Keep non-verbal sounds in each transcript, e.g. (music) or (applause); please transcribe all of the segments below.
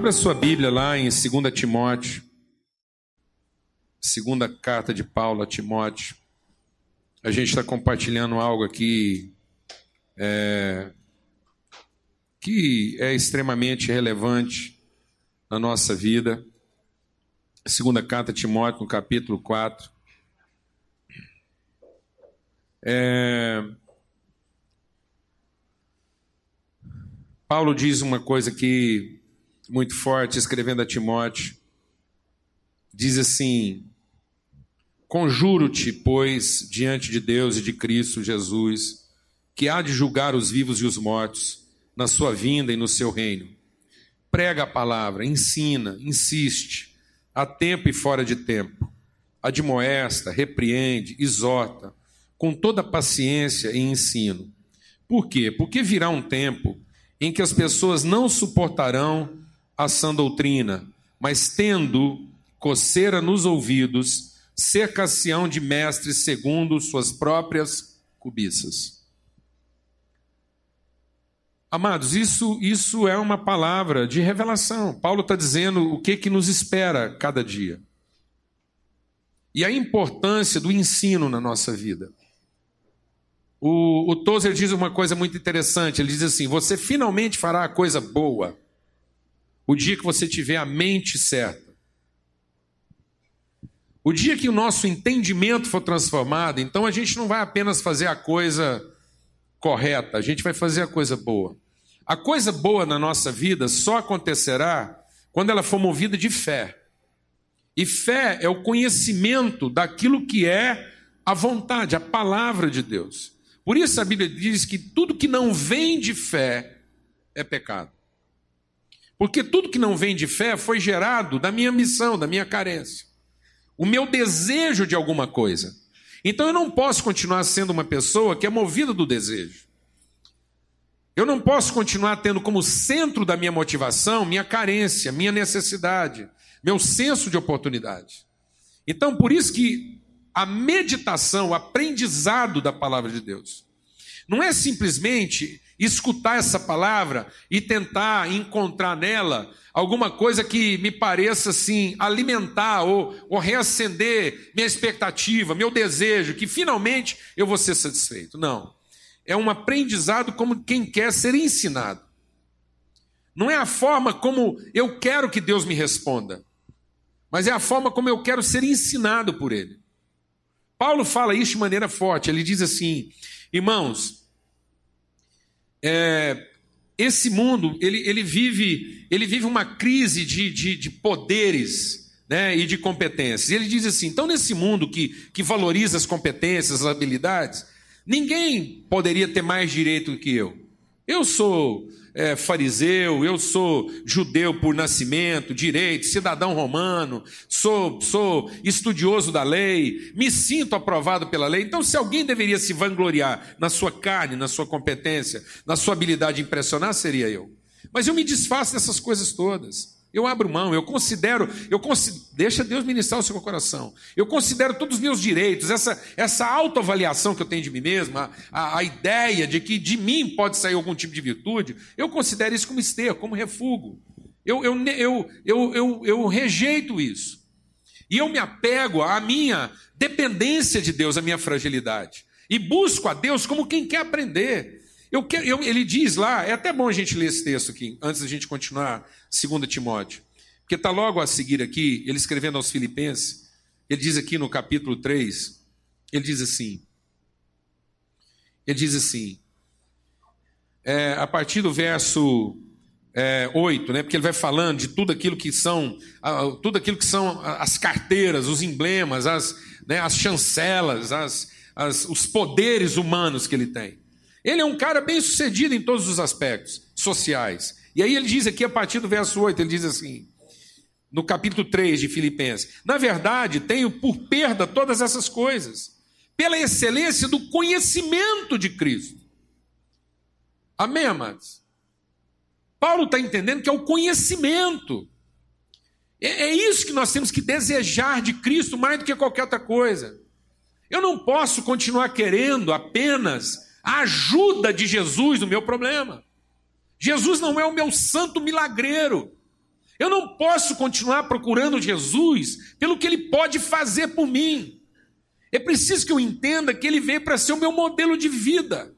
Abra sua Bíblia lá em 2 Timóteo, segunda carta de Paulo a Timóteo. A gente está compartilhando algo aqui é, que é extremamente relevante na nossa vida. Segunda carta a Timóteo, no capítulo 4. É, Paulo diz uma coisa que muito forte, escrevendo a Timóteo. Diz assim: Conjuro-te, pois, diante de Deus e de Cristo Jesus, que há de julgar os vivos e os mortos, na sua vinda e no seu reino. Prega a palavra, ensina, insiste, a tempo e fora de tempo. Admoesta, repreende, exorta, com toda paciência e ensino. Por quê? Porque virá um tempo em que as pessoas não suportarão a sã doutrina, mas tendo coceira nos ouvidos, cercação de mestres segundo suas próprias cobiças. Amados, isso, isso é uma palavra de revelação. Paulo está dizendo o que, que nos espera cada dia. E a importância do ensino na nossa vida. O, o Tozer diz uma coisa muito interessante: ele diz assim: você finalmente fará a coisa boa o dia que você tiver a mente certa. O dia que o nosso entendimento for transformado, então a gente não vai apenas fazer a coisa correta, a gente vai fazer a coisa boa. A coisa boa na nossa vida só acontecerá quando ela for movida de fé. E fé é o conhecimento daquilo que é a vontade, a palavra de Deus. Por isso a Bíblia diz que tudo que não vem de fé é pecado. Porque tudo que não vem de fé foi gerado da minha missão, da minha carência. O meu desejo de alguma coisa. Então eu não posso continuar sendo uma pessoa que é movida do desejo. Eu não posso continuar tendo como centro da minha motivação minha carência, minha necessidade, meu senso de oportunidade. Então, por isso que a meditação, o aprendizado da palavra de Deus, não é simplesmente escutar essa palavra e tentar encontrar nela alguma coisa que me pareça assim alimentar ou, ou reacender minha expectativa, meu desejo, que finalmente eu vou ser satisfeito. Não. É um aprendizado como quem quer ser ensinado. Não é a forma como eu quero que Deus me responda, mas é a forma como eu quero ser ensinado por Ele. Paulo fala isso de maneira forte. Ele diz assim: irmãos, é, esse mundo ele, ele, vive, ele vive uma crise de, de, de poderes né, e de competências. Ele diz assim: então, nesse mundo que, que valoriza as competências, as habilidades, ninguém poderia ter mais direito do que eu. Eu sou é, fariseu, eu sou judeu por nascimento, direito, cidadão romano, sou, sou estudioso da lei, me sinto aprovado pela lei. Então, se alguém deveria se vangloriar na sua carne, na sua competência, na sua habilidade de impressionar, seria eu. Mas eu me desfaço dessas coisas todas. Eu abro mão, eu considero, eu considero, deixa Deus ministrar o seu coração. Eu considero todos os meus direitos, essa, essa autoavaliação que eu tenho de mim mesmo, a, a, ideia de que de mim pode sair algum tipo de virtude, eu considero isso como esterco, como refúgio. Eu, eu, eu, eu, eu, eu rejeito isso. E eu me apego à minha dependência de Deus, à minha fragilidade. E busco a Deus como quem quer aprender. Eu quero, eu, ele diz lá, é até bom a gente ler esse texto aqui, antes da gente continuar, 2 Timóteo. Porque está logo a seguir aqui, ele escrevendo aos Filipenses, ele diz aqui no capítulo 3, ele diz assim, ele diz assim, é, a partir do verso é, 8, né, porque ele vai falando de tudo aquilo que são, tudo aquilo que são as carteiras, os emblemas, as, né, as chancelas, as, as, os poderes humanos que ele tem. Ele é um cara bem sucedido em todos os aspectos sociais. E aí ele diz aqui, a partir do verso 8, ele diz assim, no capítulo 3 de Filipenses: Na verdade, tenho por perda todas essas coisas, pela excelência do conhecimento de Cristo. Amém, amados? Paulo está entendendo que é o conhecimento. É, é isso que nós temos que desejar de Cristo mais do que qualquer outra coisa. Eu não posso continuar querendo apenas a ajuda de Jesus no meu problema. Jesus não é o meu santo milagreiro. Eu não posso continuar procurando Jesus pelo que ele pode fazer por mim. É preciso que eu entenda que ele veio para ser o meu modelo de vida.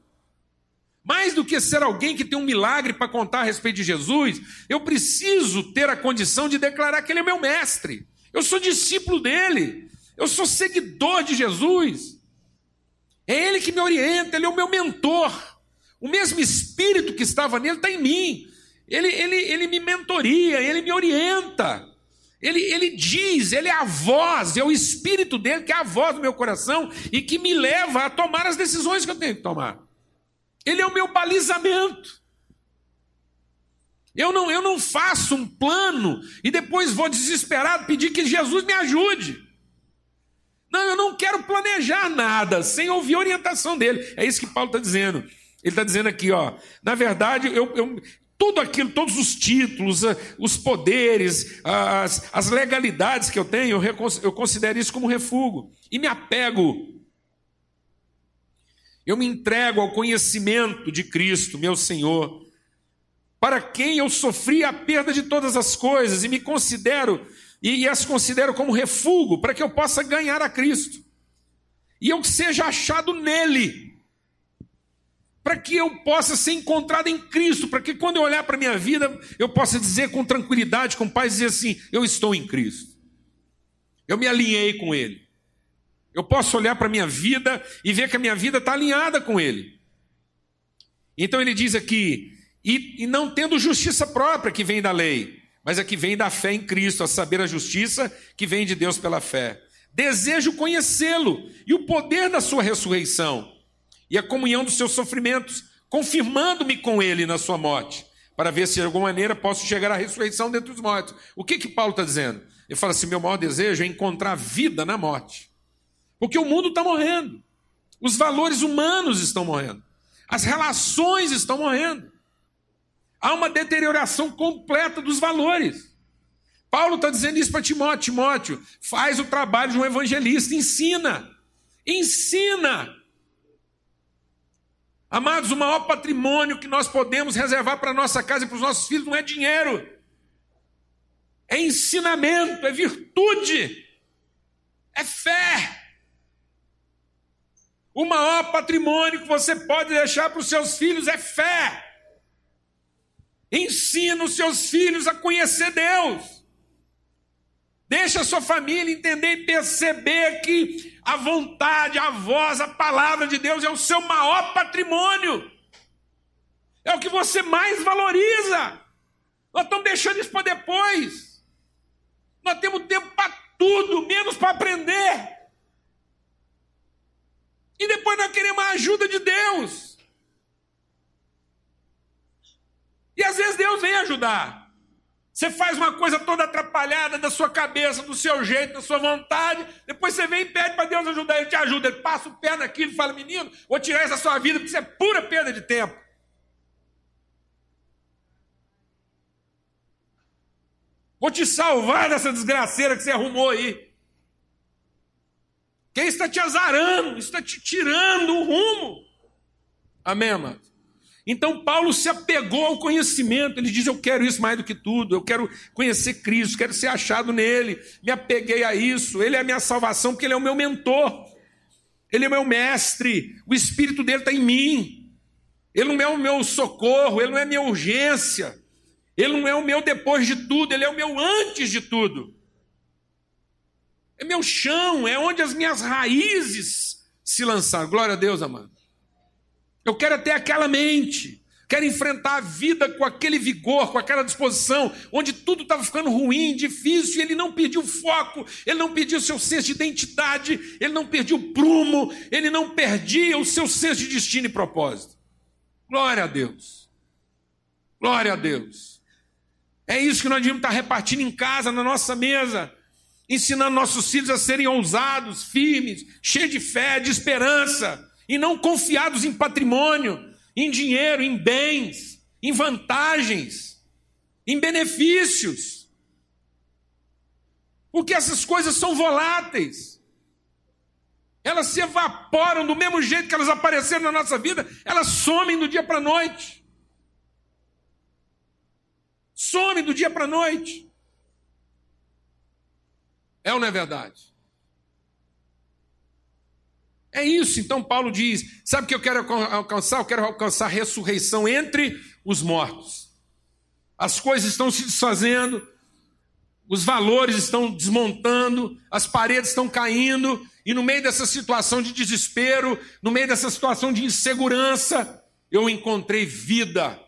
Mais do que ser alguém que tem um milagre para contar a respeito de Jesus, eu preciso ter a condição de declarar que ele é meu mestre. Eu sou discípulo dele. Eu sou seguidor de Jesus. É ele que me orienta, ele é o meu mentor. O mesmo espírito que estava nele está em mim. Ele, ele, ele me mentoria, ele me orienta. Ele, ele diz, ele é a voz, é o espírito dele que é a voz do meu coração e que me leva a tomar as decisões que eu tenho que tomar. Ele é o meu balizamento. Eu não, eu não faço um plano e depois vou desesperado pedir que Jesus me ajude. Não, eu não quero planejar nada sem ouvir a orientação dele. É isso que Paulo está dizendo. Ele está dizendo aqui, ó. Na verdade, eu, eu, tudo aquilo, todos os títulos, eh, os poderes, as, as legalidades que eu tenho, eu, eu considero isso como refúgio. E me apego. Eu me entrego ao conhecimento de Cristo, meu Senhor, para quem eu sofri a perda de todas as coisas e me considero, e as considero como refúgio, para que eu possa ganhar a Cristo. E eu seja achado nele para que eu possa ser encontrado em Cristo, para que quando eu olhar para a minha vida, eu possa dizer com tranquilidade, com paz, dizer assim: eu estou em Cristo. Eu me alinhei com Ele. Eu posso olhar para a minha vida e ver que a minha vida está alinhada com Ele. Então ele diz aqui: e, e não tendo justiça própria que vem da lei, mas a que vem da fé em Cristo, a saber a justiça que vem de Deus pela fé. Desejo conhecê-lo e o poder da sua ressurreição e a comunhão dos seus sofrimentos, confirmando-me com ele na sua morte, para ver se de alguma maneira posso chegar à ressurreição dentre os mortos. O que que Paulo está dizendo? Ele fala assim: meu maior desejo é encontrar vida na morte, porque o mundo está morrendo, os valores humanos estão morrendo, as relações estão morrendo, há uma deterioração completa dos valores. Paulo está dizendo isso para Timóteo: Timóteo, faz o trabalho de um evangelista, ensina, ensina Amados, o maior patrimônio que nós podemos reservar para nossa casa e para os nossos filhos não é dinheiro, é ensinamento, é virtude, é fé. O maior patrimônio que você pode deixar para os seus filhos é fé. Ensina os seus filhos a conhecer Deus. Deixa a sua família entender e perceber que a vontade, a voz, a palavra de Deus é o seu maior patrimônio. É o que você mais valoriza. Nós estamos deixando isso para depois. Nós temos tempo para tudo, menos para aprender. E depois nós queremos a ajuda de Deus. E às vezes Deus vem ajudar. Você faz uma coisa toda atrapalhada da sua cabeça, do seu jeito, da sua vontade. Depois você vem e pede para Deus ajudar. Ele te ajuda. Ele passa o pé naquilo e fala: Menino, vou tirar essa sua vida porque isso é pura perda de tempo. Vou te salvar dessa desgraceira que você arrumou aí. Quem está te azarando, está te tirando o rumo. Amém, amado? Então Paulo se apegou ao conhecimento, ele diz: Eu quero isso mais do que tudo, eu quero conhecer Cristo, quero ser achado nele, me apeguei a isso, ele é a minha salvação, porque ele é o meu mentor, ele é o meu mestre, o Espírito dele está em mim, ele não é o meu socorro, ele não é a minha urgência, ele não é o meu depois de tudo, ele é o meu antes de tudo. É meu chão, é onde as minhas raízes se lançaram. Glória a Deus, amado. Eu quero ter aquela mente. Quero enfrentar a vida com aquele vigor, com aquela disposição, onde tudo estava ficando ruim, difícil, e ele não perdeu foco, ele não perdeu o seu senso de identidade, ele não perdeu o prumo, ele não perdia o seu senso de destino e propósito. Glória a Deus. Glória a Deus. É isso que nós devíamos estar repartindo em casa, na nossa mesa, ensinando nossos filhos a serem ousados, firmes, cheios de fé, de esperança e não confiados em patrimônio, em dinheiro, em bens, em vantagens, em benefícios. Porque essas coisas são voláteis. Elas se evaporam do mesmo jeito que elas apareceram na nossa vida, elas somem do dia para a noite. Somem do dia para a noite. É ou não é verdade? É isso, então Paulo diz: sabe o que eu quero alcançar? Eu quero alcançar ressurreição entre os mortos. As coisas estão se desfazendo, os valores estão desmontando, as paredes estão caindo, e no meio dessa situação de desespero, no meio dessa situação de insegurança, eu encontrei vida.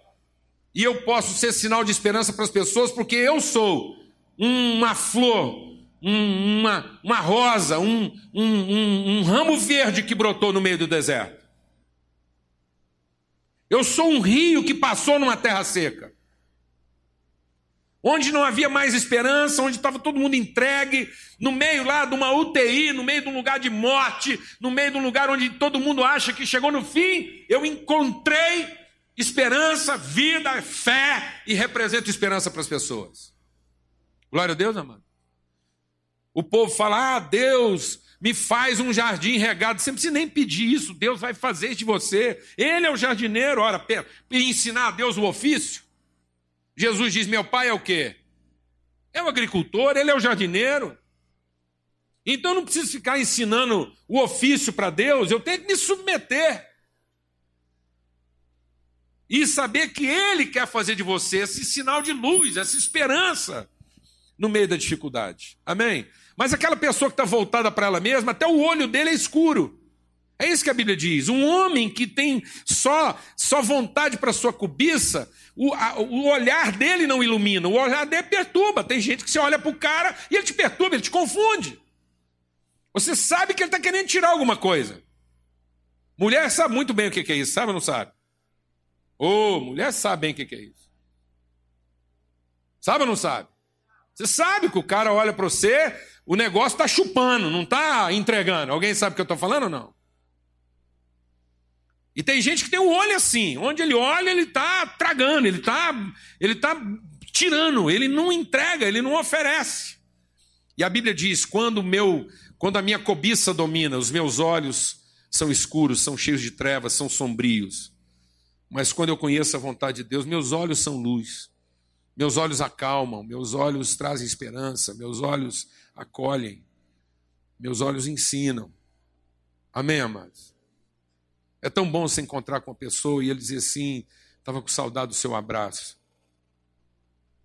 E eu posso ser sinal de esperança para as pessoas, porque eu sou uma flor um, uma, uma rosa, um, um, um ramo verde que brotou no meio do deserto. Eu sou um rio que passou numa terra seca. Onde não havia mais esperança, onde estava todo mundo entregue, no meio lá de uma UTI, no meio de um lugar de morte, no meio de um lugar onde todo mundo acha que chegou no fim, eu encontrei esperança, vida, fé e represento esperança para as pessoas. Glória a Deus, amado. O povo fala: Ah, Deus me faz um jardim regado. Você não precisa nem pedir isso, Deus vai fazer de você. Ele é o jardineiro, ora, e ensinar a Deus o ofício. Jesus diz: Meu pai é o quê? É o agricultor, ele é o jardineiro. Então eu não preciso ficar ensinando o ofício para Deus, eu tenho que me submeter. E saber que Ele quer fazer de você esse sinal de luz, essa esperança no meio da dificuldade. Amém? Mas aquela pessoa que está voltada para ela mesma, até o olho dele é escuro. É isso que a Bíblia diz. Um homem que tem só, só vontade para sua cobiça, o, a, o olhar dele não ilumina, o olhar dele perturba. Tem gente que você olha para o cara e ele te perturba, ele te confunde. Você sabe que ele está querendo tirar alguma coisa. Mulher sabe muito bem o que é isso, sabe ou não sabe? Ô, oh, mulher sabe bem o que é isso. Sabe ou não sabe? Você sabe que o cara olha para você, o negócio está chupando, não está entregando. Alguém sabe o que eu estou falando ou não? E tem gente que tem o um olho assim, onde ele olha, ele está tragando, ele está ele tá tirando, ele não entrega, ele não oferece. E a Bíblia diz: quando, meu, quando a minha cobiça domina, os meus olhos são escuros, são cheios de trevas, são sombrios. Mas quando eu conheço a vontade de Deus, meus olhos são luz. Meus olhos acalmam, meus olhos trazem esperança, meus olhos acolhem, meus olhos ensinam. Amém, amados? É tão bom se encontrar com a pessoa e ele dizer assim: estava com saudade do seu abraço.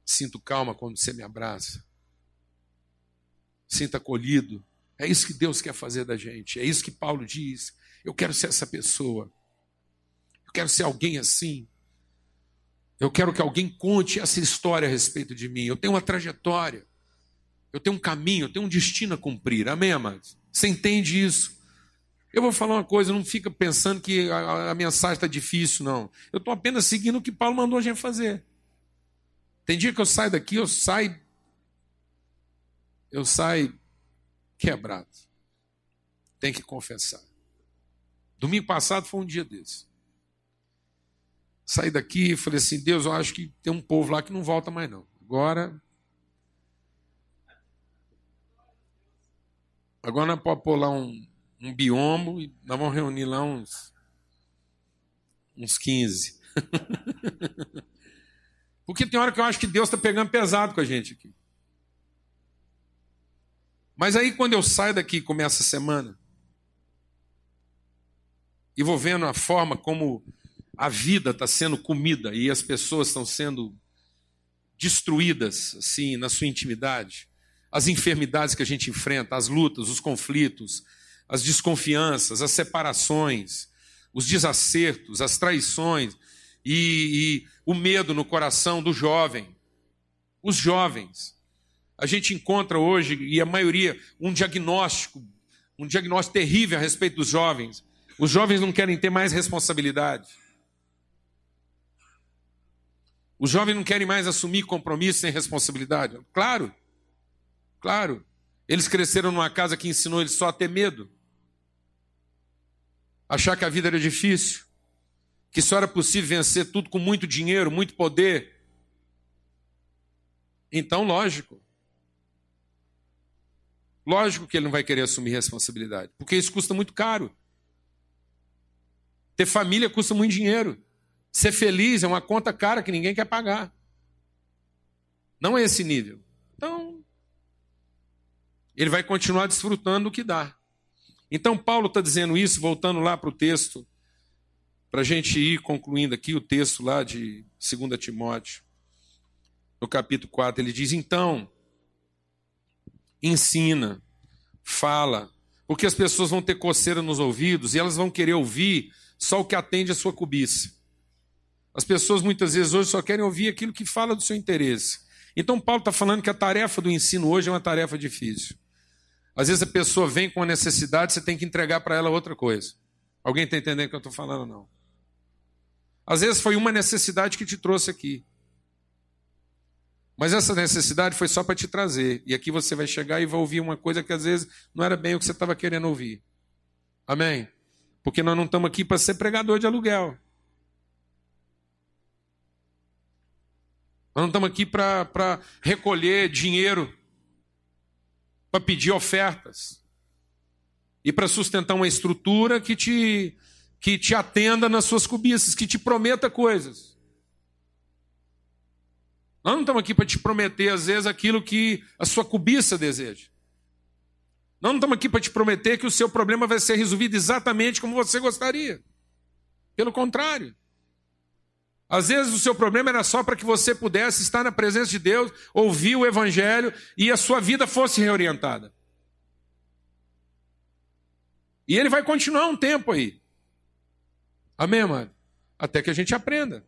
Sinto calma quando você me abraça. Sinta acolhido. É isso que Deus quer fazer da gente. É isso que Paulo diz. Eu quero ser essa pessoa. Eu quero ser alguém assim. Eu quero que alguém conte essa história a respeito de mim. Eu tenho uma trajetória. Eu tenho um caminho, eu tenho um destino a cumprir. Amém, amados? Você entende isso? Eu vou falar uma coisa, não fica pensando que a, a mensagem está difícil, não. Eu estou apenas seguindo o que Paulo mandou a gente fazer. Tem dia que eu saio daqui, eu saio. Eu saio quebrado. Tem que confessar. Domingo passado foi um dia desse. Saí daqui e falei assim: Deus, eu acho que tem um povo lá que não volta mais, não. Agora. Agora nós podemos pôr lá um, um biombo e nós vamos reunir lá uns. uns 15. (laughs) Porque tem hora que eu acho que Deus está pegando pesado com a gente aqui. Mas aí quando eu saio daqui, começa a semana, e vou vendo a forma como a vida está sendo comida e as pessoas estão sendo destruídas, assim, na sua intimidade. As enfermidades que a gente enfrenta, as lutas, os conflitos, as desconfianças, as separações, os desacertos, as traições e, e o medo no coração do jovem. Os jovens. A gente encontra hoje, e a maioria, um diagnóstico, um diagnóstico terrível a respeito dos jovens. Os jovens não querem ter mais responsabilidade. Os jovens não querem mais assumir compromisso sem responsabilidade. Claro, claro. Eles cresceram numa casa que ensinou eles só a ter medo. Achar que a vida era difícil. Que só era possível vencer tudo com muito dinheiro, muito poder. Então, lógico. Lógico que ele não vai querer assumir responsabilidade. Porque isso custa muito caro. Ter família custa muito dinheiro. Ser feliz é uma conta cara que ninguém quer pagar. Não é esse nível. Então, ele vai continuar desfrutando do que dá. Então, Paulo está dizendo isso, voltando lá para o texto, para a gente ir concluindo aqui o texto lá de 2 Timóteo, no capítulo 4, ele diz: Então, ensina, fala, porque as pessoas vão ter coceira nos ouvidos e elas vão querer ouvir só o que atende a sua cobiça. As pessoas muitas vezes hoje só querem ouvir aquilo que fala do seu interesse. Então, Paulo está falando que a tarefa do ensino hoje é uma tarefa difícil. Às vezes a pessoa vem com uma necessidade, você tem que entregar para ela outra coisa. Alguém está entendendo o que eu estou falando? Não. Às vezes foi uma necessidade que te trouxe aqui. Mas essa necessidade foi só para te trazer. E aqui você vai chegar e vai ouvir uma coisa que às vezes não era bem o que você estava querendo ouvir. Amém? Porque nós não estamos aqui para ser pregador de aluguel. Nós não estamos aqui para recolher dinheiro, para pedir ofertas e para sustentar uma estrutura que te, que te atenda nas suas cobiças, que te prometa coisas. Nós não estamos aqui para te prometer, às vezes, aquilo que a sua cobiça deseja. Nós não estamos aqui para te prometer que o seu problema vai ser resolvido exatamente como você gostaria. Pelo contrário. Às vezes o seu problema era só para que você pudesse estar na presença de Deus, ouvir o Evangelho e a sua vida fosse reorientada. E ele vai continuar um tempo aí. Amém, amado? Até que a gente aprenda.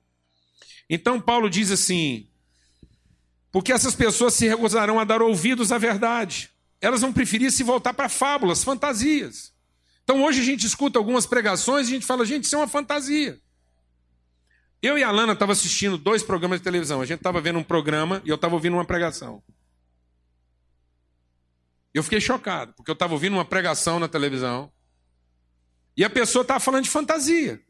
Então Paulo diz assim: porque essas pessoas se recusarão a dar ouvidos à verdade. Elas vão preferir se voltar para fábulas, fantasias. Então hoje a gente escuta algumas pregações e a gente fala, gente, isso é uma fantasia. Eu e a Lana estavam assistindo dois programas de televisão. A gente estava vendo um programa e eu estava ouvindo uma pregação. Eu fiquei chocado, porque eu estava ouvindo uma pregação na televisão e a pessoa estava falando de fantasia.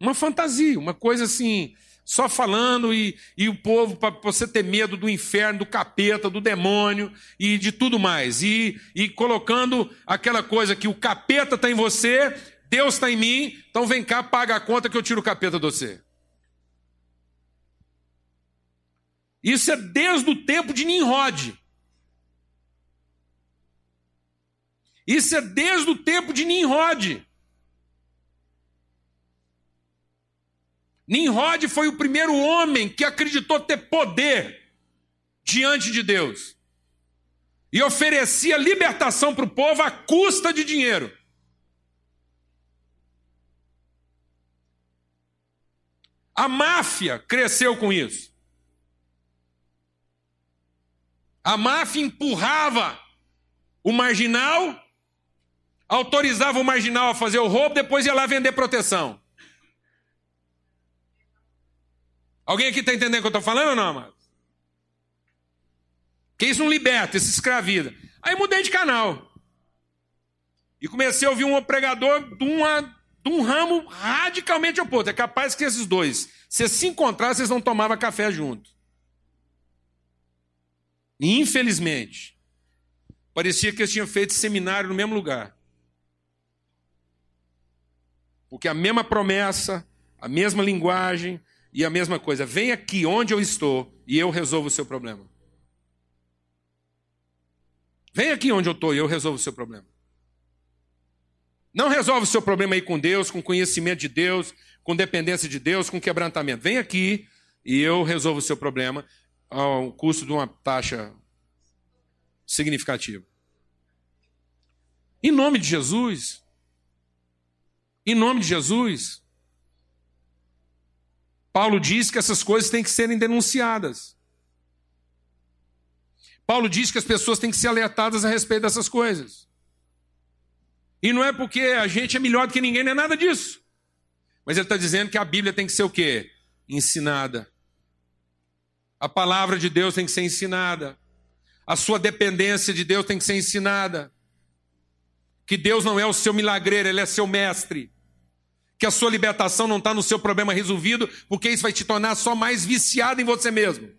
Uma fantasia, uma coisa assim, só falando e, e o povo para você ter medo do inferno, do capeta, do demônio e de tudo mais. E, e colocando aquela coisa que o capeta está em você, Deus está em mim, então vem cá, paga a conta que eu tiro o capeta de você. Isso é desde o tempo de Nimrod. Isso é desde o tempo de Nimrod. Nimrod foi o primeiro homem que acreditou ter poder diante de Deus e oferecia libertação para o povo à custa de dinheiro. A máfia cresceu com isso. A máfia empurrava o marginal, autorizava o marginal a fazer o roubo, depois ia lá vender proteção. Alguém aqui está entendendo o que eu estou falando ou não, amado? Que isso não liberta, isso escraviza. Aí mudei de canal. E comecei a ouvir um pregador de, uma, um ramo radicalmente oposto. É capaz que esses dois, se se encontrassem, vocês não tomavam café junto. E infelizmente, parecia que eles tinham feito seminário no mesmo lugar. Porque a mesma promessa, a mesma linguagem, e a mesma coisa, vem aqui onde eu estou e eu resolvo o seu problema. Vem aqui onde eu estou e eu resolvo o seu problema. Não resolve o seu problema aí com Deus, com conhecimento de Deus, com dependência de Deus, com quebrantamento. Vem aqui e eu resolvo o seu problema ao custo de uma taxa significativa. Em nome de Jesus, em nome de Jesus, Paulo diz que essas coisas têm que serem denunciadas. Paulo diz que as pessoas têm que ser alertadas a respeito dessas coisas. E não é porque a gente é melhor do que ninguém, não é nada disso. Mas ele está dizendo que a Bíblia tem que ser o quê? Ensinada. A palavra de Deus tem que ser ensinada. A sua dependência de Deus tem que ser ensinada. Que Deus não é o seu milagreiro, Ele é seu mestre que a sua libertação não está no seu problema resolvido, porque isso vai te tornar só mais viciado em você mesmo.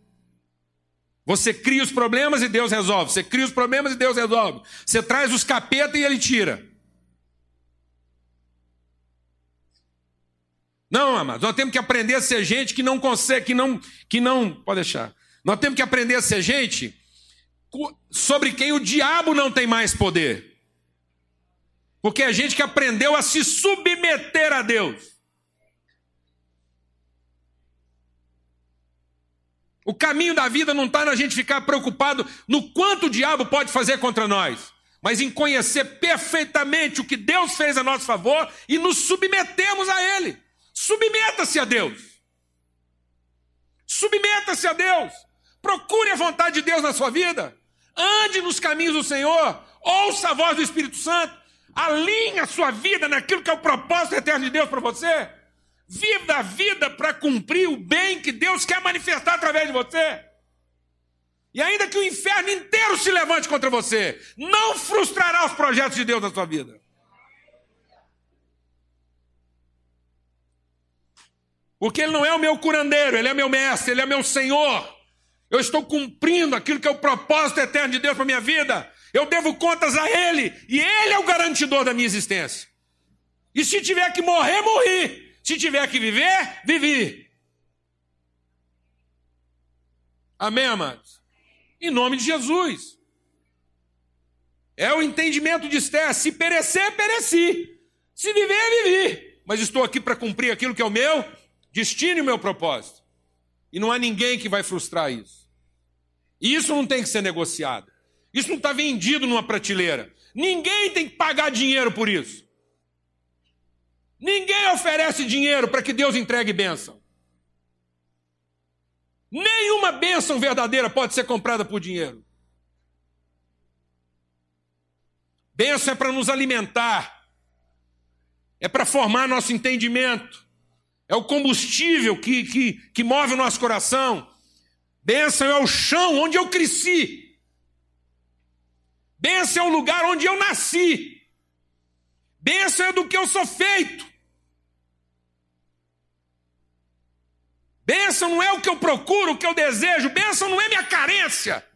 Você cria os problemas e Deus resolve. Você cria os problemas e Deus resolve. Você traz os capetas e ele tira. Não, amados, nós temos que aprender a ser gente que não consegue, que não, que não, pode deixar. Nós temos que aprender a ser gente sobre quem o diabo não tem mais poder. Porque é gente que aprendeu a se submeter a Deus. O caminho da vida não está na gente ficar preocupado no quanto o diabo pode fazer contra nós, mas em conhecer perfeitamente o que Deus fez a nosso favor e nos submetemos a Ele. Submeta-se a Deus. Submeta-se a Deus. Procure a vontade de Deus na sua vida. Ande nos caminhos do Senhor. Ouça a voz do Espírito Santo. Alinhe a sua vida naquilo que é o propósito eterno de Deus para você. Viva a vida para cumprir o bem que Deus quer manifestar através de você. E ainda que o inferno inteiro se levante contra você, não frustrará os projetos de Deus na sua vida. Porque Ele não é o meu curandeiro, Ele é meu mestre, Ele é meu Senhor. Eu estou cumprindo aquilo que é o propósito eterno de Deus para a minha vida. Eu devo contas a Ele. E Ele é o garantidor da minha existência. E se tiver que morrer, morri. Se tiver que viver, vivi. Amém, amados? Em nome de Jesus. É o entendimento de Esther. Se perecer, pereci. Se viver, vivi. Mas estou aqui para cumprir aquilo que é o meu destino e meu propósito. E não há ninguém que vai frustrar isso. E isso não tem que ser negociado. Isso não está vendido numa prateleira. Ninguém tem que pagar dinheiro por isso. Ninguém oferece dinheiro para que Deus entregue bênção. Nenhuma bênção verdadeira pode ser comprada por dinheiro. Bênção é para nos alimentar, é para formar nosso entendimento, é o combustível que, que, que move o nosso coração. Bênção é o chão onde eu cresci. Bênção é o lugar onde eu nasci. Bênção é do que eu sou feito. Bênção não é o que eu procuro, o que eu desejo. Bênção não é minha carência.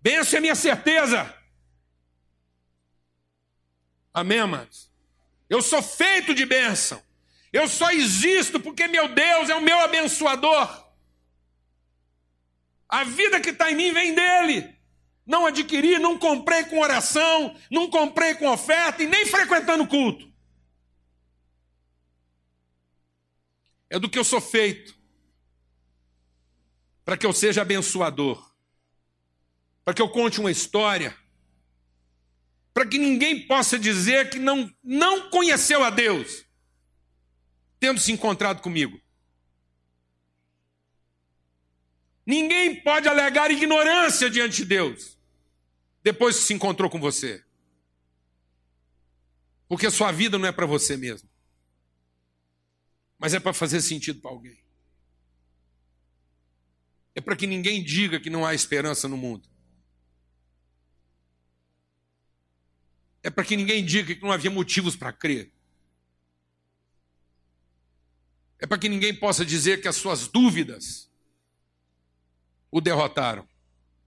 Bênção é minha certeza. Amém, amados? Eu sou feito de bênção. Eu só existo porque meu Deus é o meu abençoador. A vida que está em mim vem dele. Não adquiri, não comprei com oração, não comprei com oferta e nem frequentando culto. É do que eu sou feito. Para que eu seja abençoador. Para que eu conte uma história. Para que ninguém possa dizer que não, não conheceu a Deus, tendo se encontrado comigo. Ninguém pode alegar ignorância diante de Deus depois que se encontrou com você. Porque sua vida não é para você mesmo, mas é para fazer sentido para alguém. É para que ninguém diga que não há esperança no mundo. É para que ninguém diga que não havia motivos para crer. É para que ninguém possa dizer que as suas dúvidas o derrotaram.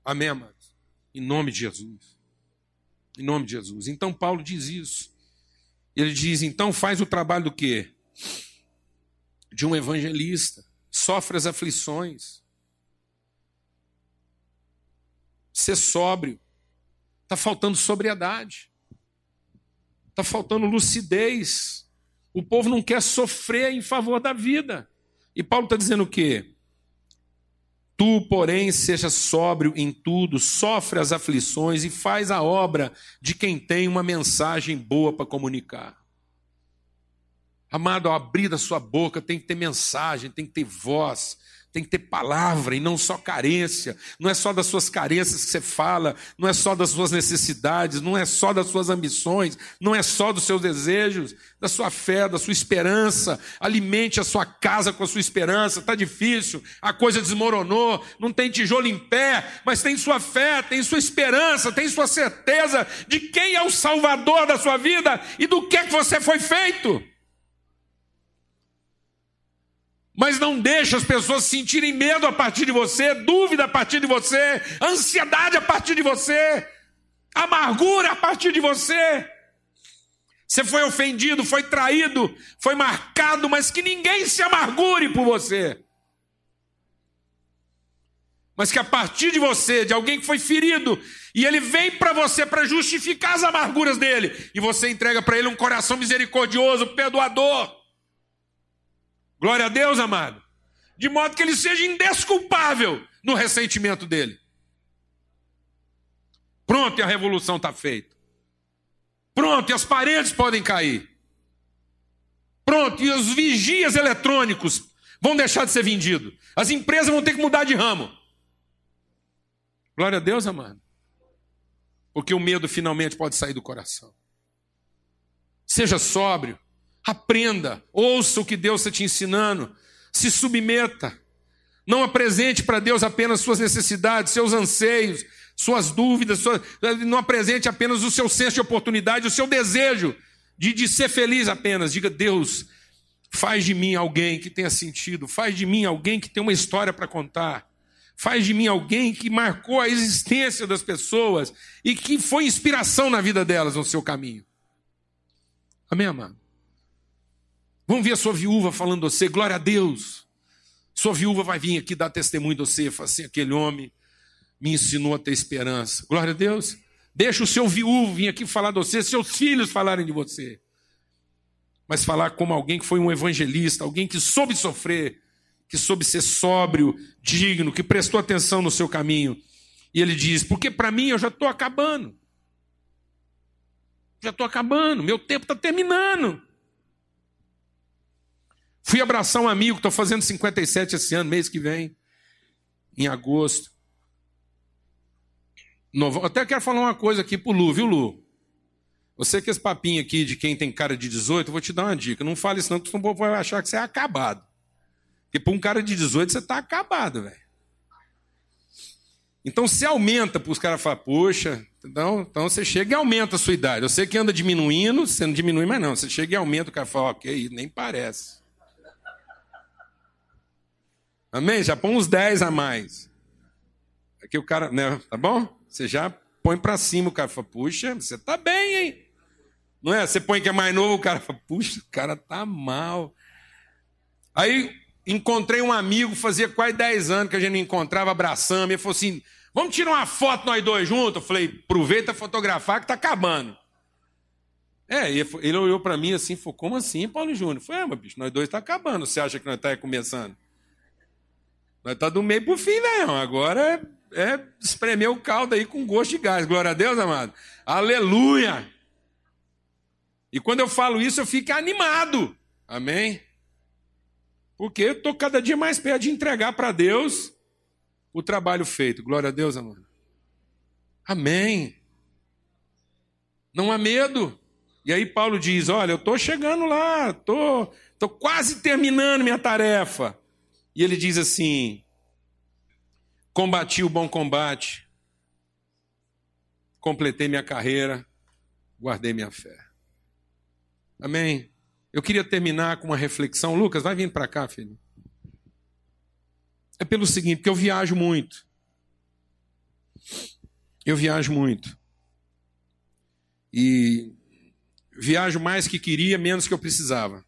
Amém, amados? Em nome de Jesus. Em nome de Jesus. Então Paulo diz isso. Ele diz: então faz o trabalho do quê? De um evangelista. Sofre as aflições. Ser sóbrio. Está faltando sobriedade. Está faltando lucidez. O povo não quer sofrer em favor da vida. E Paulo está dizendo o quê? Tu, porém, seja sóbrio em tudo, sofre as aflições e faz a obra de quem tem uma mensagem boa para comunicar. Amado, ao abrir da sua boca tem que ter mensagem, tem que ter voz, tem que ter palavra e não só carência. Não é só das suas carências que você fala, não é só das suas necessidades, não é só das suas ambições, não é só dos seus desejos, da sua fé, da sua esperança. Alimente a sua casa com a sua esperança. Está difícil, a coisa desmoronou, não tem tijolo em pé, mas tem sua fé, tem sua esperança, tem sua certeza de quem é o Salvador da sua vida e do que, é que você foi feito. Mas não deixe as pessoas sentirem medo a partir de você, dúvida a partir de você, ansiedade a partir de você, amargura a partir de você. Você foi ofendido, foi traído, foi marcado, mas que ninguém se amargure por você. mas que a partir de você, de alguém que foi ferido, e ele vem para você para justificar as amarguras dele, e você entrega para ele um coração misericordioso, perdoador. Glória a Deus, amado. De modo que ele seja indesculpável no ressentimento dele. Pronto, e a revolução está feita. Pronto, e as paredes podem cair. Pronto, e os vigias eletrônicos vão deixar de ser vendidos. As empresas vão ter que mudar de ramo. Glória a Deus, amado. Porque o medo finalmente pode sair do coração. Seja sóbrio, aprenda, ouça o que Deus está te ensinando, se submeta. Não apresente para Deus apenas suas necessidades, seus anseios, suas dúvidas, suas... não apresente apenas o seu senso de oportunidade, o seu desejo de, de ser feliz apenas. Diga, Deus, faz de mim alguém que tenha sentido, faz de mim alguém que tenha uma história para contar. Faz de mim alguém que marcou a existência das pessoas e que foi inspiração na vida delas no seu caminho. Amém, amado? Vamos ver a sua viúva falando a você, glória a Deus. Sua viúva vai vir aqui dar testemunho de você, falar assim, aquele homem me ensinou a ter esperança. Glória a Deus. Deixa o seu viúvo vir aqui falar de você, seus filhos falarem de você. Mas falar como alguém que foi um evangelista, alguém que soube sofrer, que soube ser sóbrio, digno, que prestou atenção no seu caminho. E ele diz: Porque para mim eu já estou acabando. Já estou acabando, meu tempo está terminando. Fui abraçar um amigo, estou fazendo 57 esse ano, mês que vem, em agosto. Até quero falar uma coisa aqui pro Lu, viu, Lu? Você que esse papinho aqui de quem tem cara de 18, eu vou te dar uma dica. Não fale isso não, porque o vai achar que você é acabado. Porque para um cara de 18 você está acabado, velho. Então você aumenta para os caras falar, poxa, então, então você chega e aumenta a sua idade. Eu sei que anda diminuindo, você não diminui mais não. Você chega e aumenta, o cara fala, ok, nem parece. Amém? Já põe uns 10 a mais. Aqui o cara, né, tá bom? Você já põe para cima, o cara fala, puxa, você tá bem, hein? Não é? Você põe que é mais novo, o cara fala, puxa, o cara tá mal. Aí encontrei um amigo, fazia quase 10 anos que a gente não encontrava, abraçando, ele falou assim: vamos tirar uma foto nós dois juntos? Eu falei, aproveita fotografar que tá acabando. É, ele olhou para mim assim, falou, como assim, Paulo Júnior? Falei, é, meu bicho, nós dois tá acabando, você acha que nós tá começando? Nós tá do meio pro fim, velho, agora é, é espremer o caldo aí com gosto de gás, glória a Deus, amado. Aleluia! E quando eu falo isso, eu fico animado, amém? Porque eu estou cada dia mais perto de entregar para Deus o trabalho feito. Glória a Deus, amor. Amém. Não há medo. E aí Paulo diz: Olha, eu estou chegando lá, estou tô, tô quase terminando minha tarefa. E ele diz assim: Combati o bom combate, completei minha carreira, guardei minha fé. Amém. Eu queria terminar com uma reflexão. Lucas, vai vindo para cá, filho. É pelo seguinte, porque eu viajo muito. Eu viajo muito. E viajo mais que queria, menos que eu precisava.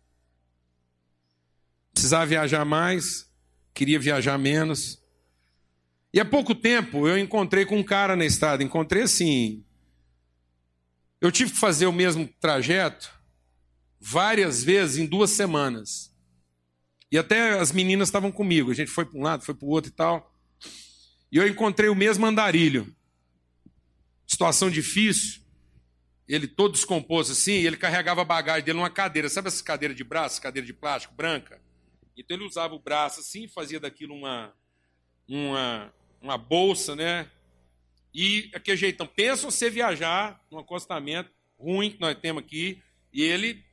Precisava viajar mais, queria viajar menos. E há pouco tempo eu encontrei com um cara na estrada, encontrei assim. Eu tive que fazer o mesmo trajeto várias vezes em duas semanas. E até as meninas estavam comigo. A gente foi para um lado, foi para o outro e tal. E eu encontrei o mesmo andarilho. Situação difícil. Ele todo descomposto assim, ele carregava a bagagem dele numa cadeira. Sabe essa cadeira de braço, cadeira de plástico branca? Então ele usava o braço assim, fazia daquilo uma, uma, uma bolsa, né? E aquele jeitão. Pensa você viajar num acostamento ruim que nós temos aqui, e ele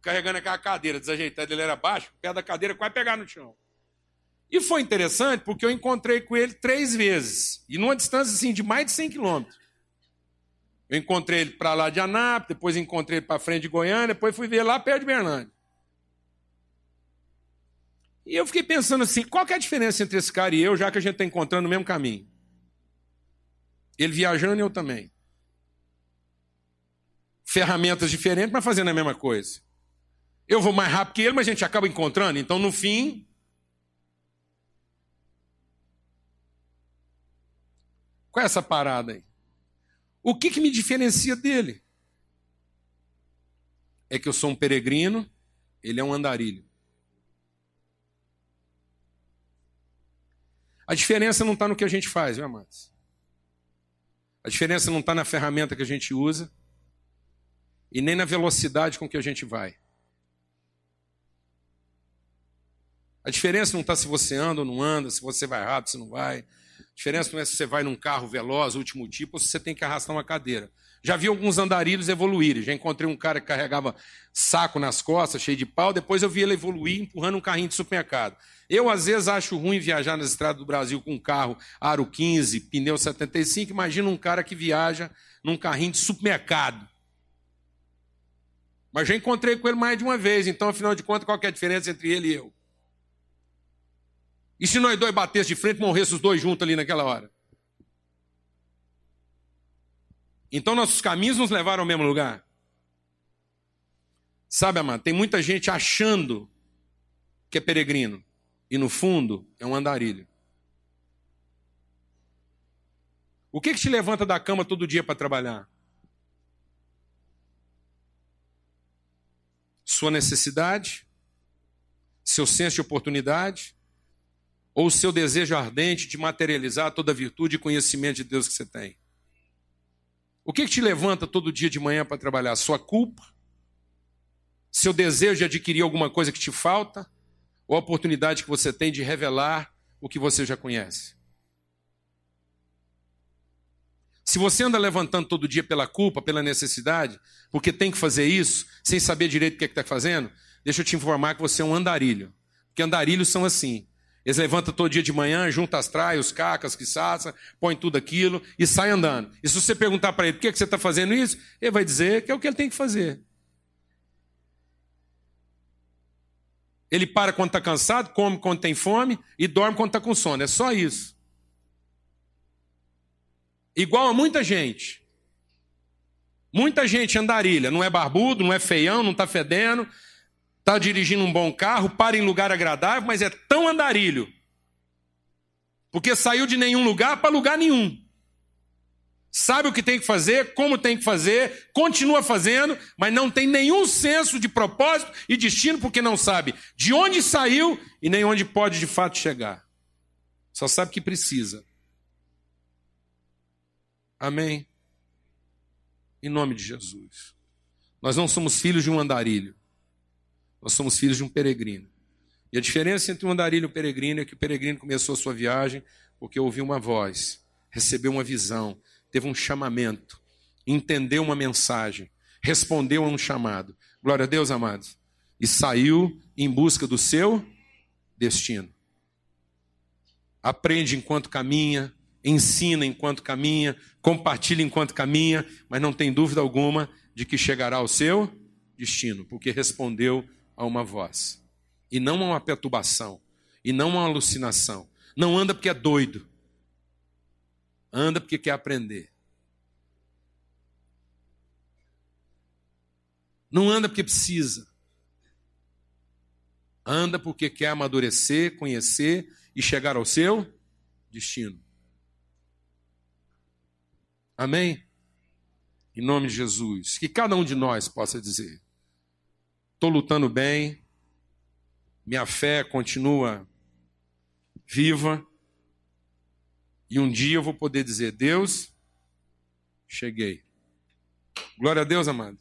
carregando aquela cadeira desajeitada, ele era baixo, o pé da cadeira quase pegar no chão. E foi interessante porque eu encontrei com ele três vezes, e numa distância assim, de mais de 100 quilômetros. Eu encontrei ele para lá de Anápolis, depois encontrei ele para frente de Goiânia, depois fui ver lá perto de Berlândia. E eu fiquei pensando assim, qual é a diferença entre esse cara e eu, já que a gente está encontrando o mesmo caminho? Ele viajando e eu também. Ferramentas diferentes, mas fazendo a mesma coisa. Eu vou mais rápido que ele, mas a gente acaba encontrando. Então, no fim, Qual é essa parada aí? O que, que me diferencia dele? É que eu sou um peregrino, ele é um andarilho. A diferença não está no que a gente faz, viu, amados? A diferença não está na ferramenta que a gente usa e nem na velocidade com que a gente vai. A diferença não está se você anda ou não anda, se você vai rápido, se não vai. A diferença não é se você vai num carro veloz, último tipo, ou se você tem que arrastar uma cadeira. Já vi alguns andarilhos evoluírem. Já encontrei um cara que carregava saco nas costas, cheio de pau. Depois eu vi ele evoluir empurrando um carrinho de supermercado. Eu, às vezes, acho ruim viajar nas estradas do Brasil com um carro aro 15, pneu 75. Imagina um cara que viaja num carrinho de supermercado. Mas já encontrei com ele mais de uma vez. Então, afinal de contas, qual é a diferença entre ele e eu? E se nós dois batêssemos de frente, morressem os dois juntos ali naquela hora? Então nossos caminhos nos levaram ao mesmo lugar. Sabe, amado, tem muita gente achando que é peregrino. E no fundo é um andarilho. O que, que te levanta da cama todo dia para trabalhar? Sua necessidade? Seu senso de oportunidade? Ou seu desejo ardente de materializar toda a virtude e conhecimento de Deus que você tem? O que, que te levanta todo dia de manhã para trabalhar? Sua culpa? Seu desejo de adquirir alguma coisa que te falta? Ou a oportunidade que você tem de revelar o que você já conhece? Se você anda levantando todo dia pela culpa, pela necessidade, porque tem que fazer isso, sem saber direito o que é está fazendo, deixa eu te informar que você é um andarilho. Porque andarilhos são assim. Eles levantam todo dia de manhã, juntam as traias, os cacas, que saça, põe tudo aquilo e sai andando. E se você perguntar para ele por que, que você está fazendo isso, ele vai dizer que é o que ele tem que fazer. Ele para quando está cansado, come quando tem fome e dorme quando está com sono. É só isso. Igual a muita gente. Muita gente andarilha, não é barbudo, não é feião, não está fedendo, está dirigindo um bom carro, para em lugar agradável, mas é tão andarilho. Porque saiu de nenhum lugar para lugar nenhum. Sabe o que tem que fazer, como tem que fazer, continua fazendo, mas não tem nenhum senso de propósito e destino, porque não sabe de onde saiu e nem onde pode de fato chegar. Só sabe que precisa. Amém? Em nome de Jesus. Nós não somos filhos de um andarilho. Nós somos filhos de um peregrino. E a diferença entre um andarilho e um peregrino é que o peregrino começou a sua viagem porque ouviu uma voz, recebeu uma visão, teve um chamamento, entendeu uma mensagem, respondeu a um chamado. Glória a Deus, amados. E saiu em busca do seu destino. Aprende enquanto caminha, ensina enquanto caminha, compartilha enquanto caminha, mas não tem dúvida alguma de que chegará ao seu destino, porque respondeu a uma voz, e não a uma perturbação, e não a uma alucinação. Não anda porque é doido, anda porque quer aprender. Não anda porque precisa. Anda porque quer amadurecer, conhecer e chegar ao seu destino. Amém? Em nome de Jesus. Que cada um de nós possa dizer: estou lutando bem, minha fé continua viva, e um dia eu vou poder dizer: Deus, cheguei. Glória a Deus, amado.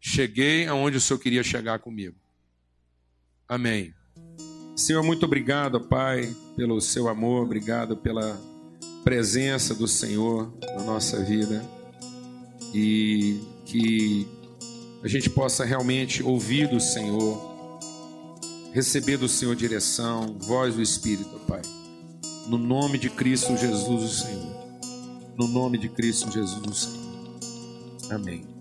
Cheguei aonde o Senhor queria chegar comigo. Amém. Senhor, muito obrigado, Pai, pelo seu amor, obrigado pela presença do Senhor na nossa vida e que a gente possa realmente ouvir do Senhor, receber do Senhor direção, voz do Espírito, Pai. No nome de Cristo Jesus, o Senhor. No nome de Cristo Jesus, o Senhor. Amém.